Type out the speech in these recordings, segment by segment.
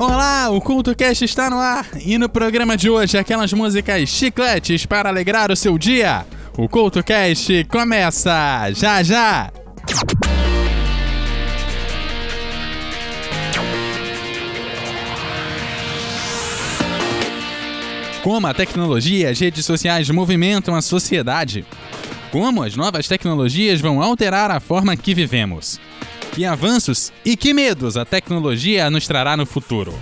Olá, o CultoCast está no ar e no programa de hoje aquelas músicas chicletes para alegrar o seu dia. O CultoCast começa já já! Como a tecnologia e as redes sociais movimentam a sociedade. Como as novas tecnologias vão alterar a forma que vivemos. Que avanços e que medos a tecnologia nos trará no futuro.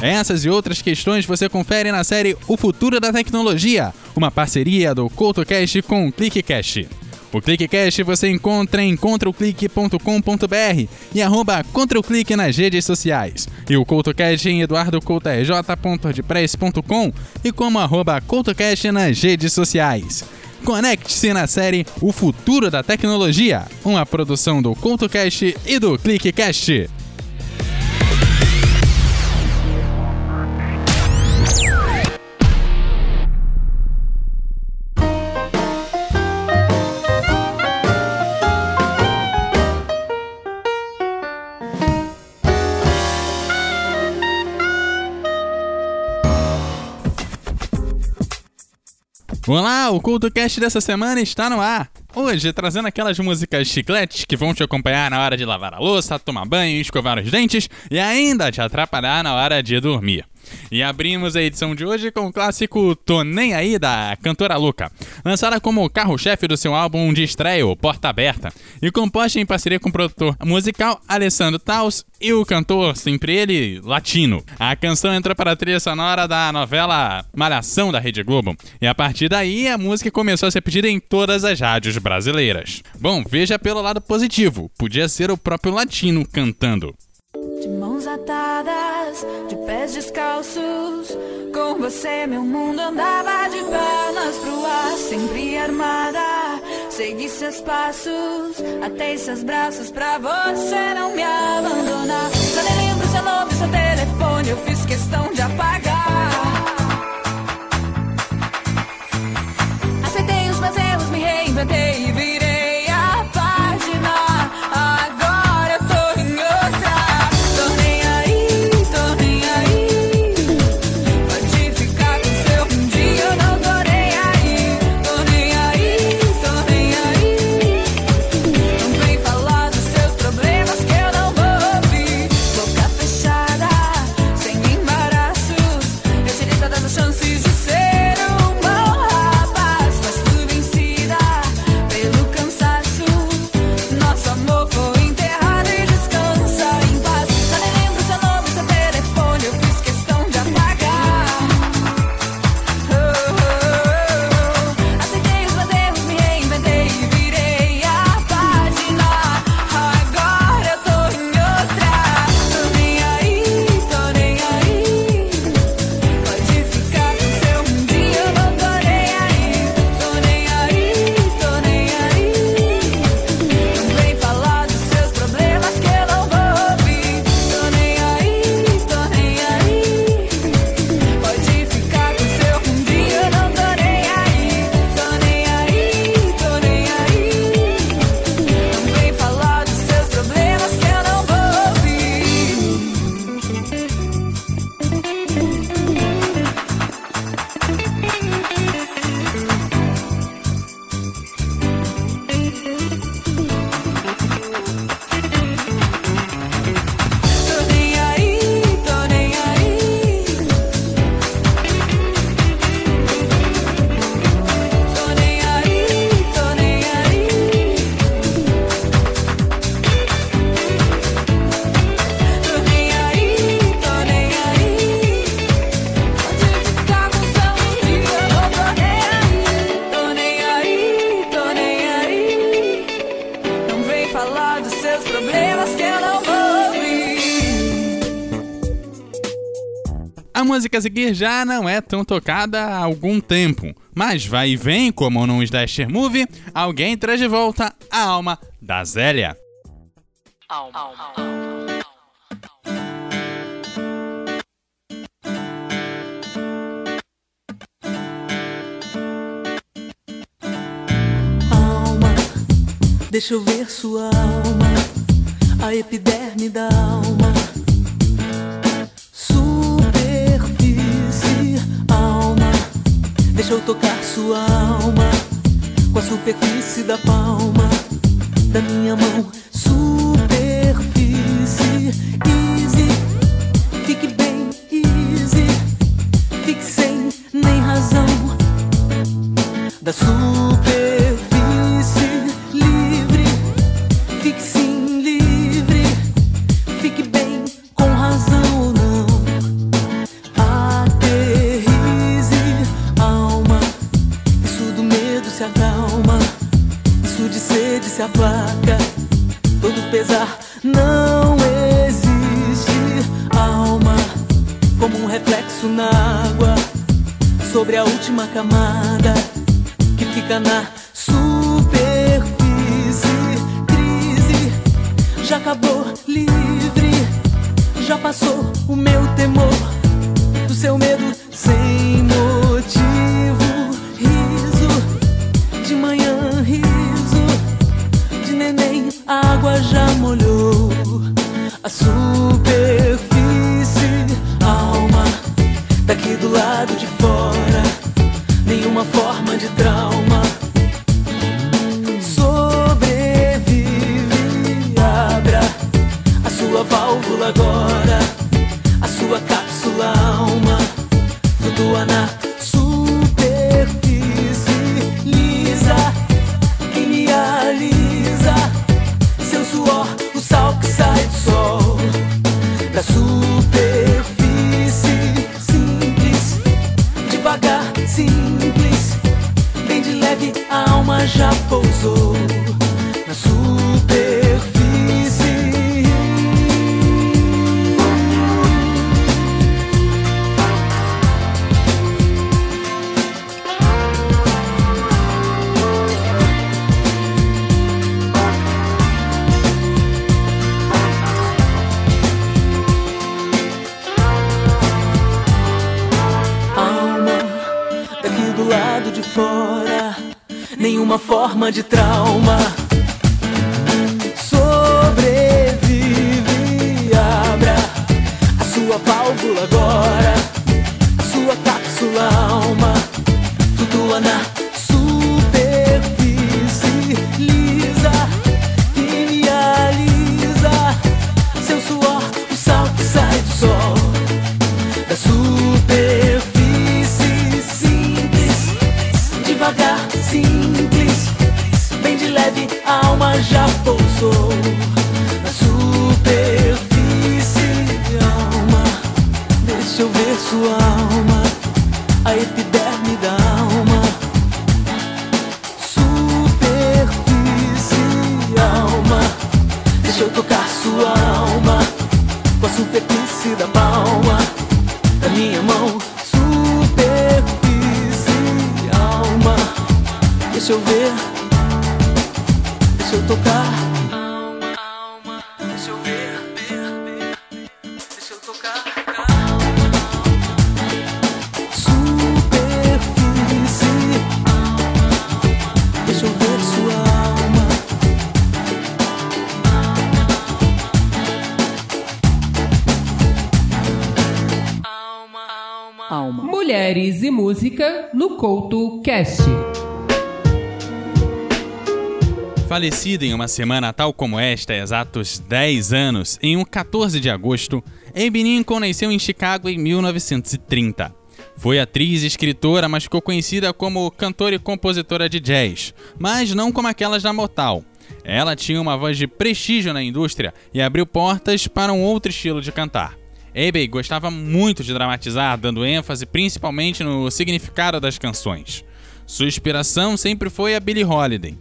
Essas e outras questões você confere na série O Futuro da Tecnologia, uma parceria do CoutoCast com o ClickCast. O ClickCast você encontra em contraoclick.com.br e arroba ContraOclick nas redes sociais. E o CoutoCast em eduardocoutorj.wordpress.com e como arroba CoutoCast nas redes sociais. Conecte-se na série O Futuro da Tecnologia, uma produção do CoutoCast e do ClickCast. Olá, o CultoCast dessa semana está no ar. Hoje, trazendo aquelas músicas chicletes que vão te acompanhar na hora de lavar a louça, tomar banho, escovar os dentes e ainda te atrapalhar na hora de dormir. E abrimos a edição de hoje com o clássico Tô Nem Aí da cantora Luca, lançada como carro-chefe do seu álbum de estreia, Porta Aberta, e composta em parceria com o produtor musical Alessandro Taus e o cantor, sempre ele, latino. A canção entrou para a trilha sonora da novela Malhação da Rede Globo, e a partir daí a música começou a ser pedida em todas as rádios brasileiras. Bom, veja pelo lado positivo, podia ser o próprio latino cantando. De pés descalços, com você meu mundo andava de pernas pro ar, sempre armada. Segui seus passos, atei seus braços pra você não me abandonar. Já nem lembro seu nome, seu telefone, eu fiz questão de apagar. A música a seguir já não é tão tocada há algum tempo, mas vai e vem, como num slasher movie, alguém traz de volta a alma da Zélia. Alma, deixa eu ver sua alma, a epiderme da alma. Deixa eu tocar sua alma com a superfície da palma da minha mão. Superfície, easy, fique bem easy, fique sem nem razão. Da superfície a Alma. Mulheres e música no Couto Cast. Falecida em uma semana tal como esta, há exatos 10 anos, em um 14 de agosto, Abe Lincoln nasceu em Chicago em 1930. Foi atriz e escritora, mas ficou conhecida como cantora e compositora de jazz, mas não como aquelas da Motown. Ela tinha uma voz de prestígio na indústria e abriu portas para um outro estilo de cantar. Abe gostava muito de dramatizar, dando ênfase principalmente no significado das canções. Sua inspiração sempre foi a Billie Holiday.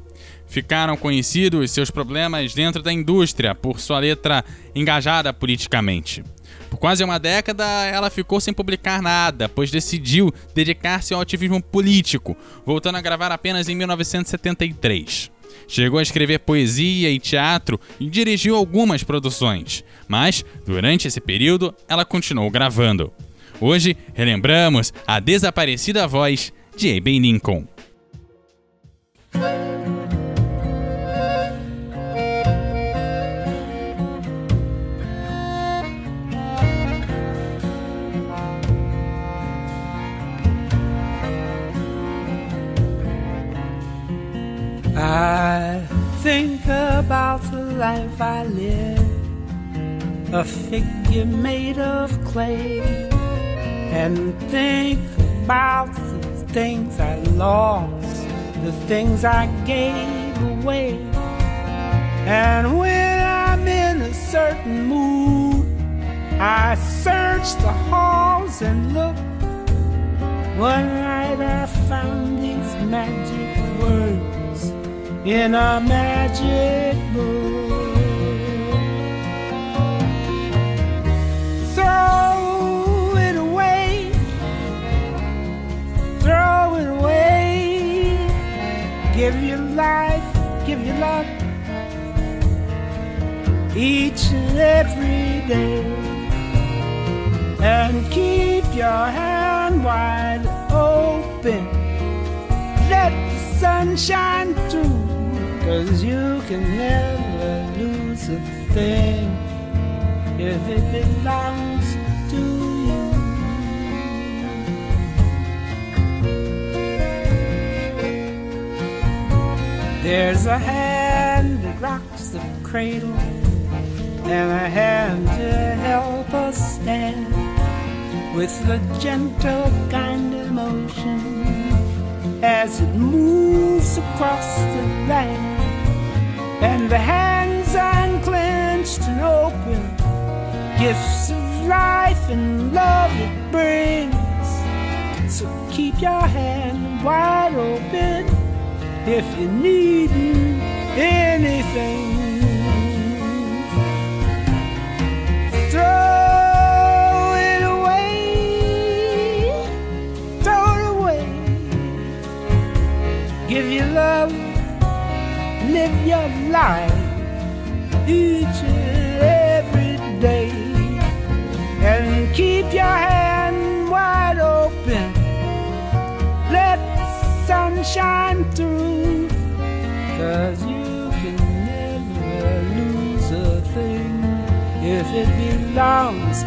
Ficaram conhecidos seus problemas dentro da indústria por sua letra engajada politicamente. Por quase uma década, ela ficou sem publicar nada, pois decidiu dedicar-se ao ativismo político, voltando a gravar apenas em 1973. Chegou a escrever poesia e teatro e dirigiu algumas produções, mas durante esse período ela continuou gravando. Hoje relembramos a desaparecida voz de Abe Lincoln. Life I live. A figure made of clay. And think about the things I lost, the things I gave away. And when I'm in a certain mood, I search the halls and look. One night I found these magic words in a magic book. Throw it away, throw it away. Give your life, give your love each and every day and keep your hand wide open. Let the sun shine through, cause you can never lose a thing if it belongs There's a hand that rocks the cradle and a hand to help us stand with the gentle kind of motion as it moves across the land. And the hands unclenched and open, gifts of life and love it brings. So keep your hand wide open if you need anything. Throw it away, throw it away. Give your love, live your life each shine through, cause you can never lose a thing. If it belongs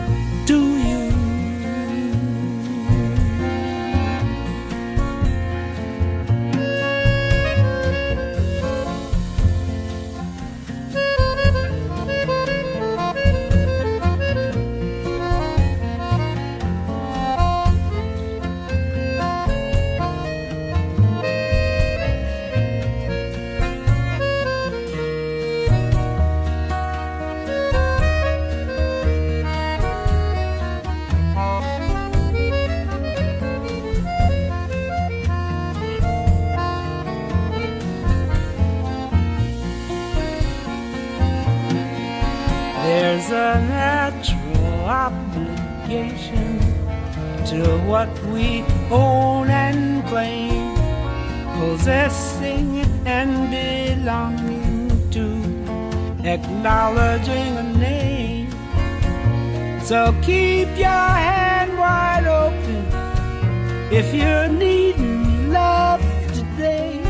There's a natural obligation to what we own and claim, possessing and belonging to, acknowledging a name. So keep your hand wide open if you're needing love today.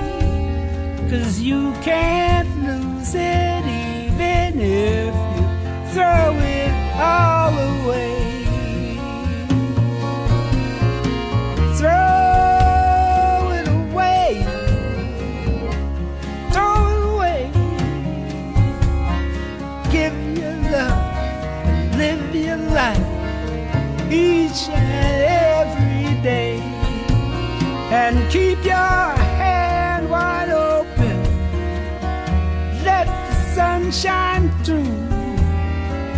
Cause you can't lose it even if throw it all away. Throw it away. Throw it away. Give your love and live your life each and every day. And keep your hand wide open. Let the sun shine through.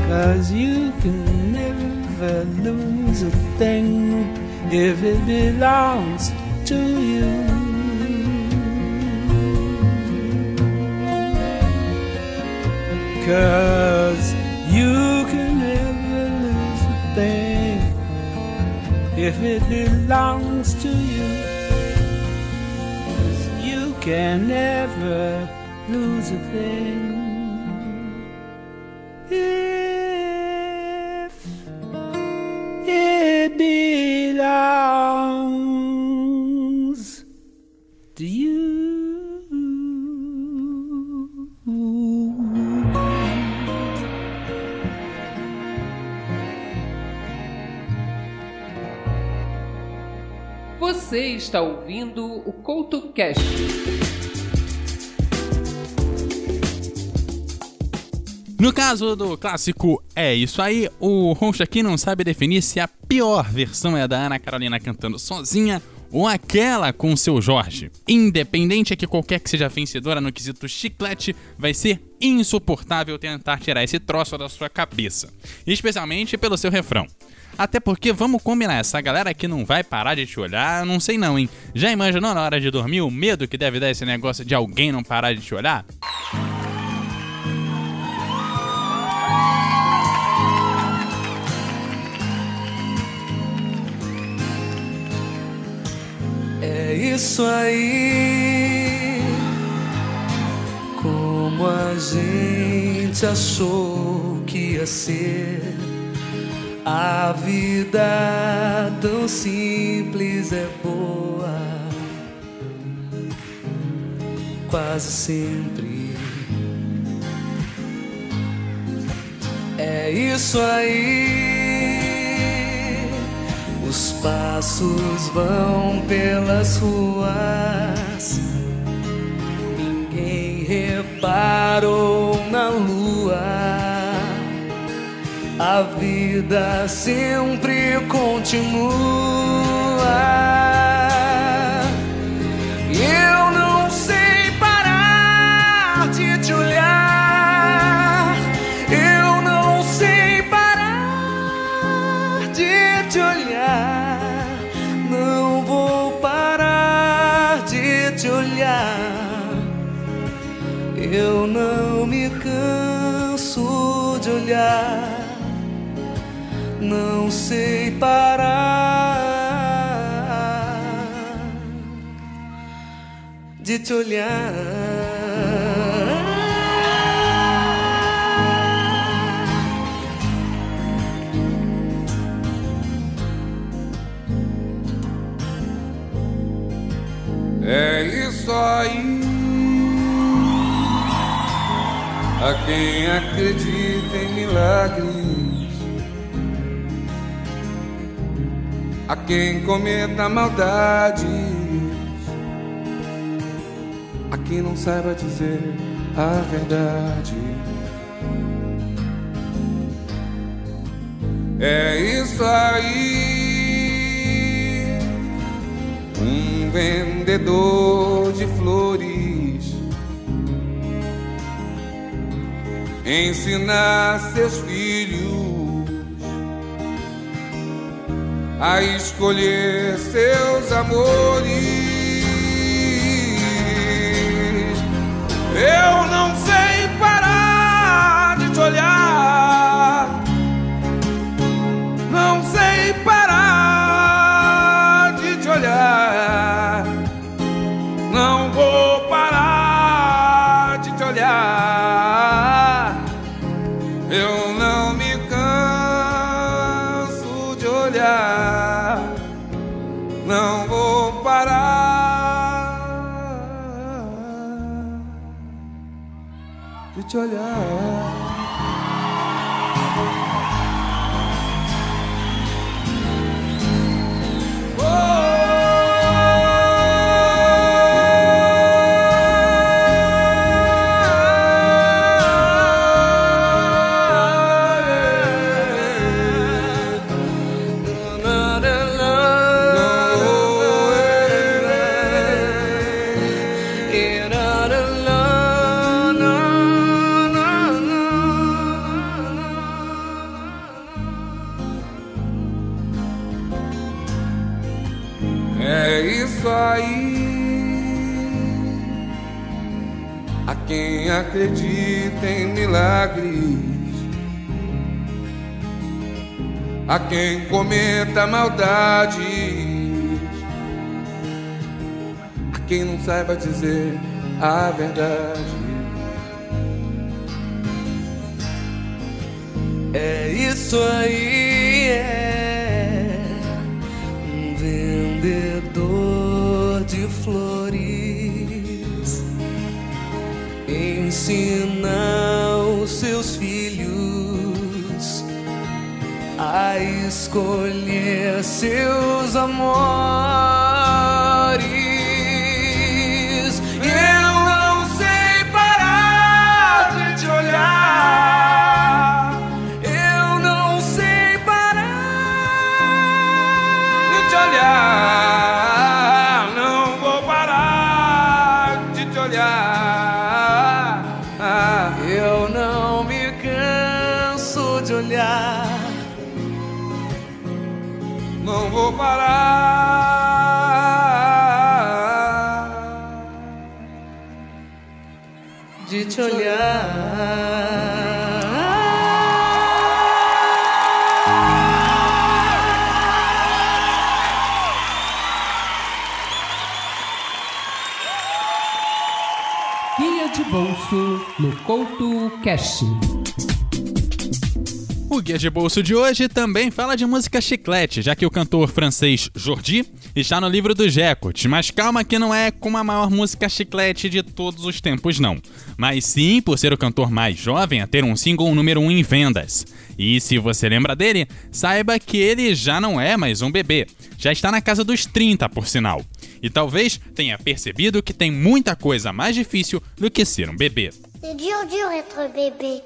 Cause you can never lose a thing if it belongs to you. Cause you can never lose a thing if it belongs to you. 'Cause you can never lose a thing Você está ouvindo o CoutoCast. No caso do clássico É Isso Aí, o host aqui não sabe definir se a pior versão é a da Ana Carolina cantando sozinha ou aquela com seu Jorge. Independente é que qualquer que seja vencedora no quesito chiclete, vai ser insuportável tentar tirar esse troço da sua cabeça. Especialmente pelo seu refrão. Até porque, vamos combinar, essa galera aqui não vai parar de te olhar, não sei não, hein? Já imaginou na hora de dormir o medo que deve dar esse negócio de alguém não parar de te olhar? É isso aí. Como a gente achou que ia ser. A vida tão simples é boa. Quase sempre. É isso aí. Os passos vão pelas ruas. Ninguém reparou na lua. A vida sempre continua. Eu não sei parar de te olhar. Eu não sei parar de te olhar. Não vou parar de te olhar. Eu não me canso de olhar. Sei parar de te olhar. É isso aí. A quem acredita em milagres, a quem cometa maldades, a quem não saiba dizer a verdade. É isso aí. Um vendedor de flores ensinar seus filhos a escolher seus amores. Eu não sei parar de te olhar. Te olhar. A quem cometa maldades, a quem não saiba dizer a verdade. É isso aí, é um vendedor de flores ensina escolher seus amores. No Couto Cash. O Guia de Bolso de hoje também fala de música chiclete, já que o cantor francês Jordi está no livro do Jecots, mas calma que não é com a maior música chiclete de todos os tempos não, mas sim por ser o cantor mais jovem a ter um single número 1 um em vendas. E se você lembra dele, saiba que ele já não é mais um bebê, já está na casa dos 30 por sinal. E talvez tenha percebido que tem muita coisa mais difícil do que ser um bebê. C'est dur, dur être bébé.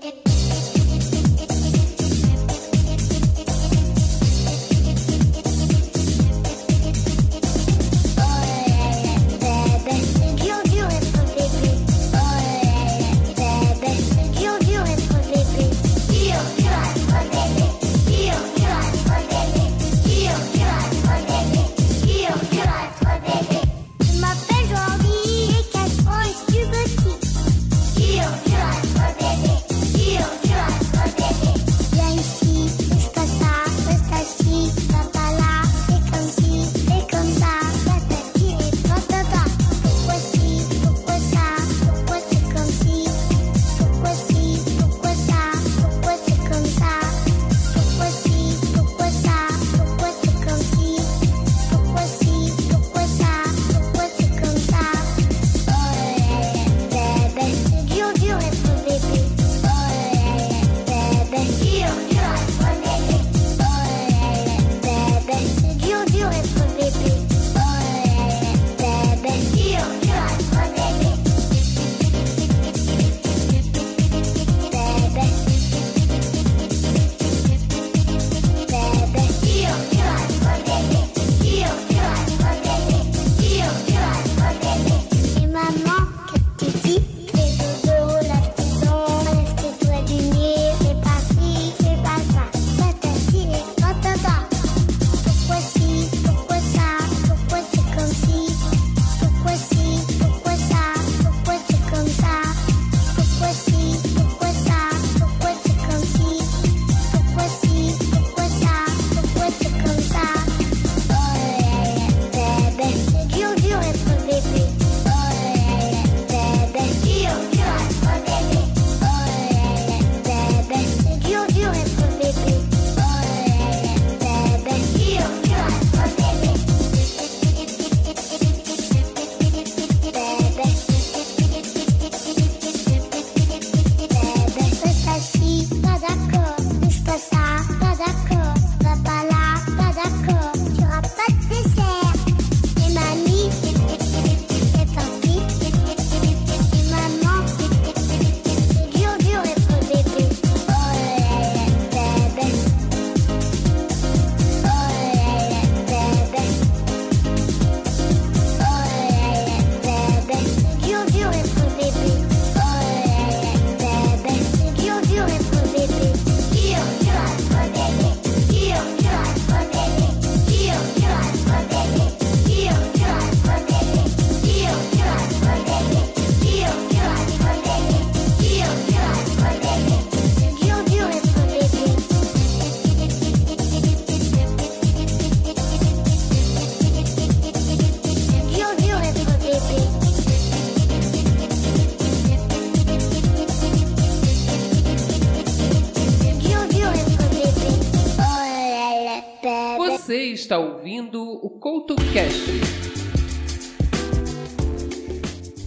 Está ouvindo o Couto Cash.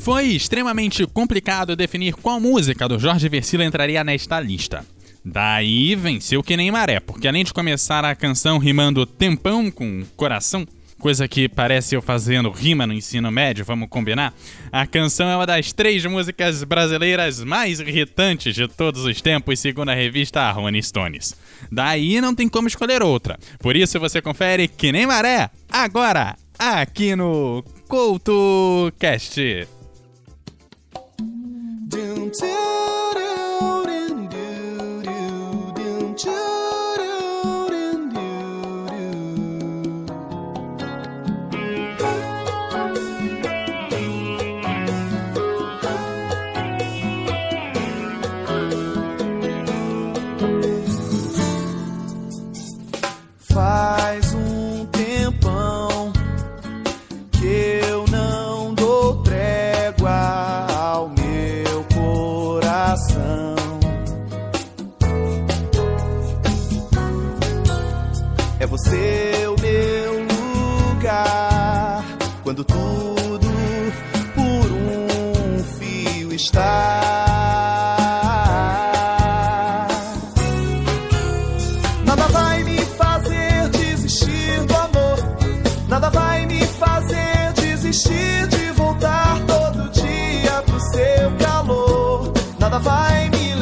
Foi extremamente complicado definir qual música do Jorge Versilo entraria nesta lista. Daí venceu que nem maré, porque além de começar a canção rimando tempão com coração, coisa que parece eu fazendo rima no ensino médio, vamos combinar? A canção é uma das três músicas brasileiras mais irritantes de todos os tempos, segundo a revista Rolling Stones. Daí não tem como escolher outra. Por isso você confere que nem maré, agora, aqui no CoutoCast.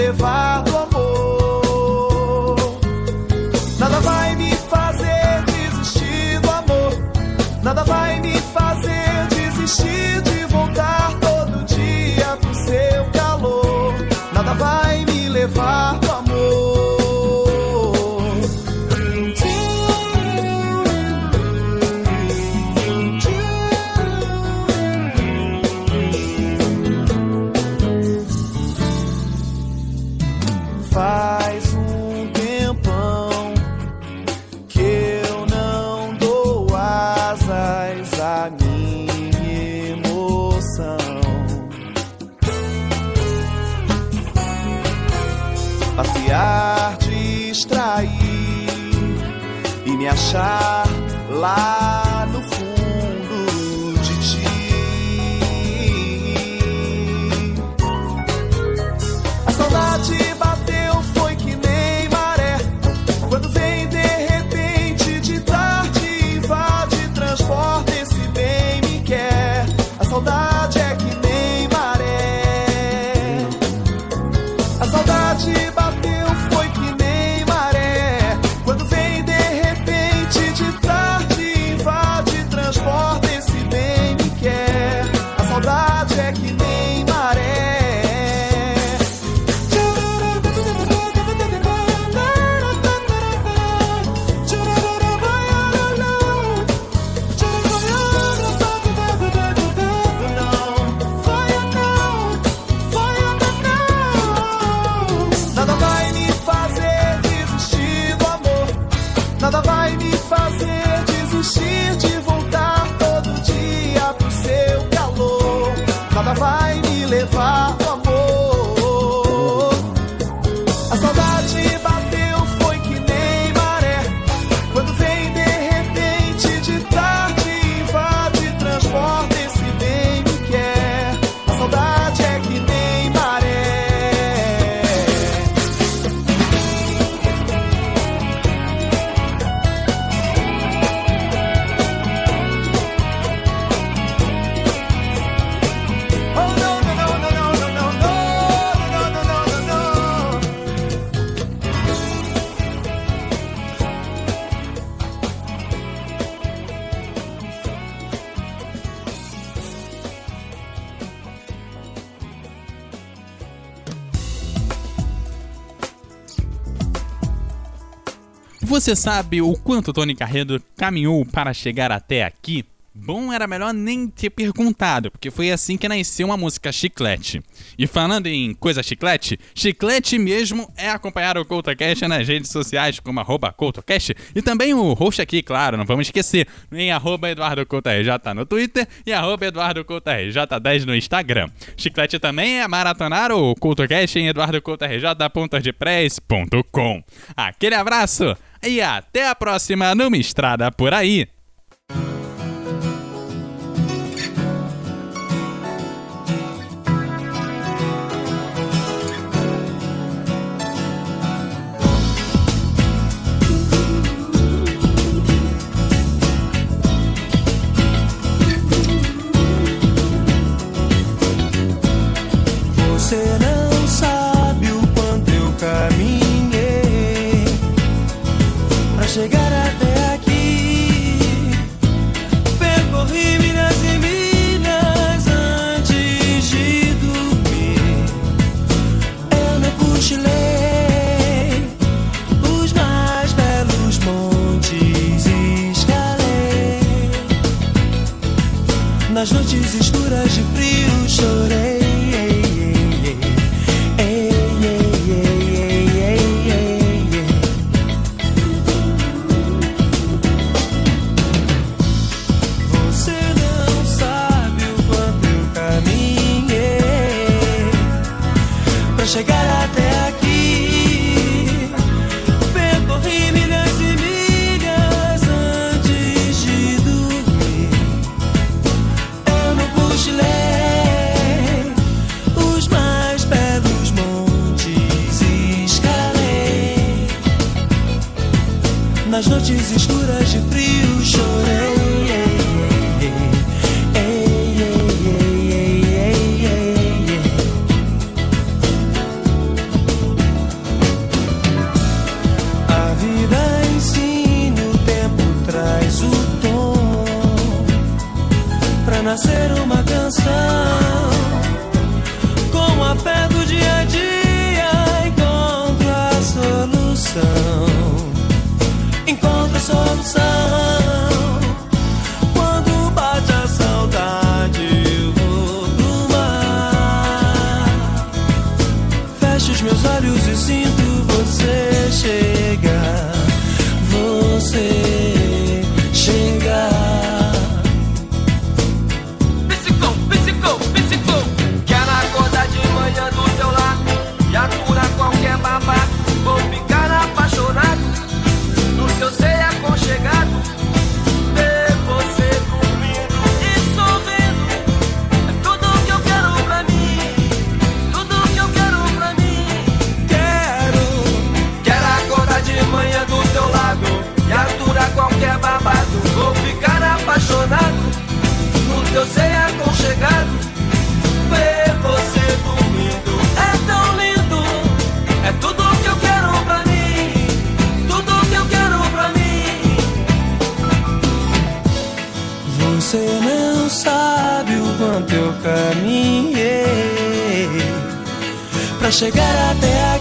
levar lá. Você sabe o quanto Tony Carreiro caminhou para chegar até aqui? Bom, era melhor nem ter perguntado, porque foi assim que nasceu uma música chiclete. E falando em coisa chiclete, chiclete mesmo é acompanhar o CoutoCast nas redes sociais, como arroba CoutoCast, e também o host aqui, claro, não vamos esquecer, em arroba EduardoCoutoRJ no Twitter e arroba EduardoCoutoRJ10 no Instagram. Chiclete também é maratonar o CoutoCast em eduardocoutorj.wordpress.com. Aquele abraço! e até a próxima numa estrada por aí. Olhos e sinto Ver você dormindo é tão lindo. É tudo que eu quero pra mim. Tudo que eu quero pra mim. Você não sabe o quanto eu caminhei pra chegar até aqui.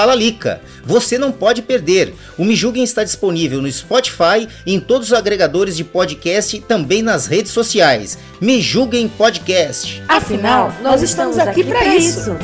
Lica. Você não pode perder. O Me Julguem está disponível no Spotify em todos os agregadores de podcast e também nas redes sociais. Me Julguem Podcast. Afinal, nós estamos aqui para isso.